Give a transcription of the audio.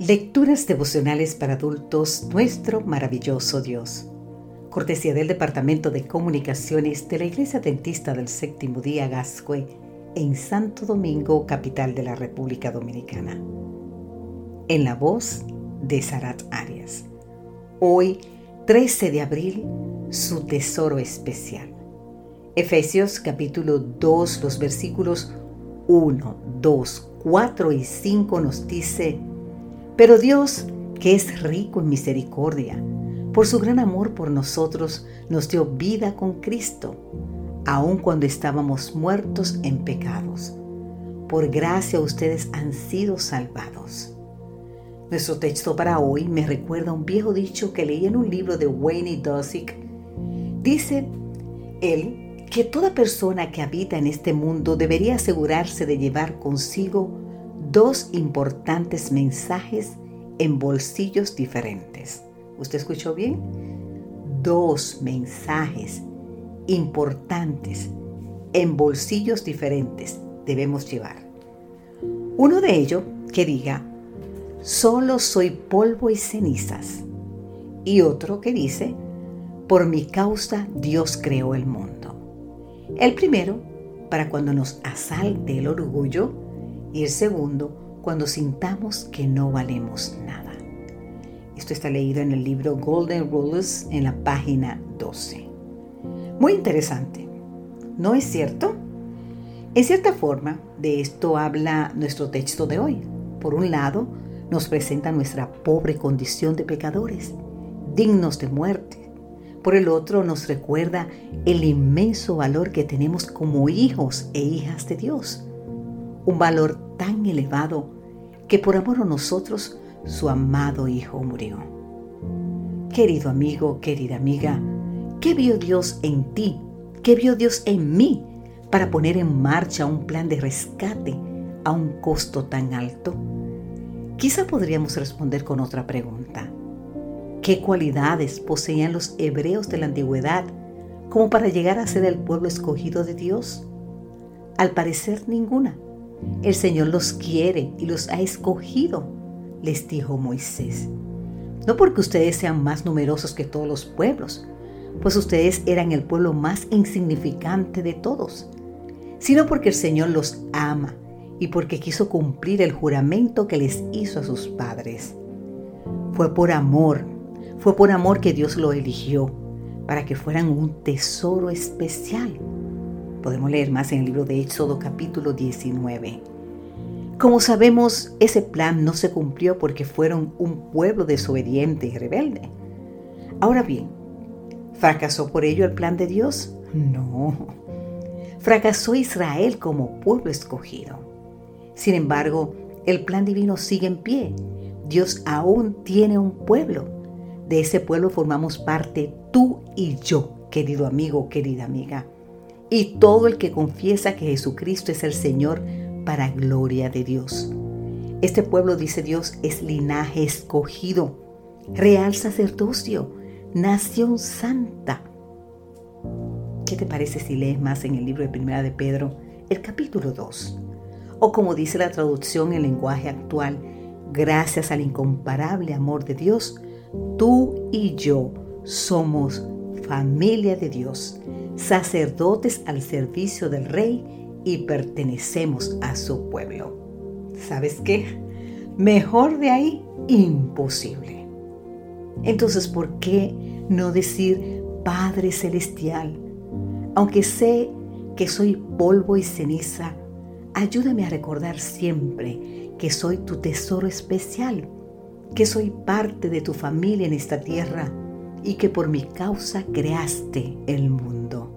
Lecturas devocionales para adultos, nuestro maravilloso Dios. Cortesía del Departamento de Comunicaciones de la Iglesia Dentista del Séptimo Día Gascue en Santo Domingo, capital de la República Dominicana. En la voz de Sarat Arias. Hoy, 13 de abril, su tesoro especial. Efesios capítulo 2, los versículos 1, 2, 4 y 5 nos dice, pero Dios, que es rico en misericordia, por su gran amor por nosotros, nos dio vida con Cristo, aun cuando estábamos muertos en pecados. Por gracia ustedes han sido salvados. Nuestro texto para hoy me recuerda un viejo dicho que leí en un libro de Wayne Dosick. Dice él que toda persona que habita en este mundo debería asegurarse de llevar consigo dos importantes mensajes en bolsillos diferentes. ¿Usted escuchó bien? Dos mensajes importantes en bolsillos diferentes debemos llevar. Uno de ellos que diga, solo soy polvo y cenizas. Y otro que dice, por mi causa Dios creó el mundo. El primero, para cuando nos asalte el orgullo, y el segundo, cuando sintamos que no valemos nada. Esto está leído en el libro Golden Rules en la página 12. Muy interesante, ¿no es cierto? En cierta forma, de esto habla nuestro texto de hoy. Por un lado, nos presenta nuestra pobre condición de pecadores, dignos de muerte. Por el otro, nos recuerda el inmenso valor que tenemos como hijos e hijas de Dios un valor tan elevado que por amor a nosotros su amado Hijo murió. Querido amigo, querida amiga, ¿qué vio Dios en ti? ¿Qué vio Dios en mí para poner en marcha un plan de rescate a un costo tan alto? Quizá podríamos responder con otra pregunta. ¿Qué cualidades poseían los hebreos de la antigüedad como para llegar a ser el pueblo escogido de Dios? Al parecer ninguna. El Señor los quiere y los ha escogido, les dijo Moisés. No porque ustedes sean más numerosos que todos los pueblos, pues ustedes eran el pueblo más insignificante de todos, sino porque el Señor los ama y porque quiso cumplir el juramento que les hizo a sus padres. Fue por amor, fue por amor que Dios lo eligió, para que fueran un tesoro especial Podemos leer más en el libro de Éxodo capítulo 19. Como sabemos, ese plan no se cumplió porque fueron un pueblo desobediente y rebelde. Ahora bien, ¿fracasó por ello el plan de Dios? No. Fracasó Israel como pueblo escogido. Sin embargo, el plan divino sigue en pie. Dios aún tiene un pueblo. De ese pueblo formamos parte tú y yo, querido amigo, querida amiga y todo el que confiesa que Jesucristo es el Señor para gloria de Dios. Este pueblo, dice Dios, es linaje escogido, real sacerdocio, nación santa. ¿Qué te parece si lees más en el libro de Primera de Pedro, el capítulo 2? O como dice la traducción en lenguaje actual, gracias al incomparable amor de Dios, tú y yo somos familia de Dios sacerdotes al servicio del rey y pertenecemos a su pueblo. ¿Sabes qué? Mejor de ahí, imposible. Entonces, ¿por qué no decir Padre Celestial? Aunque sé que soy polvo y ceniza, ayúdame a recordar siempre que soy tu tesoro especial, que soy parte de tu familia en esta tierra y que por mi causa creaste el mundo.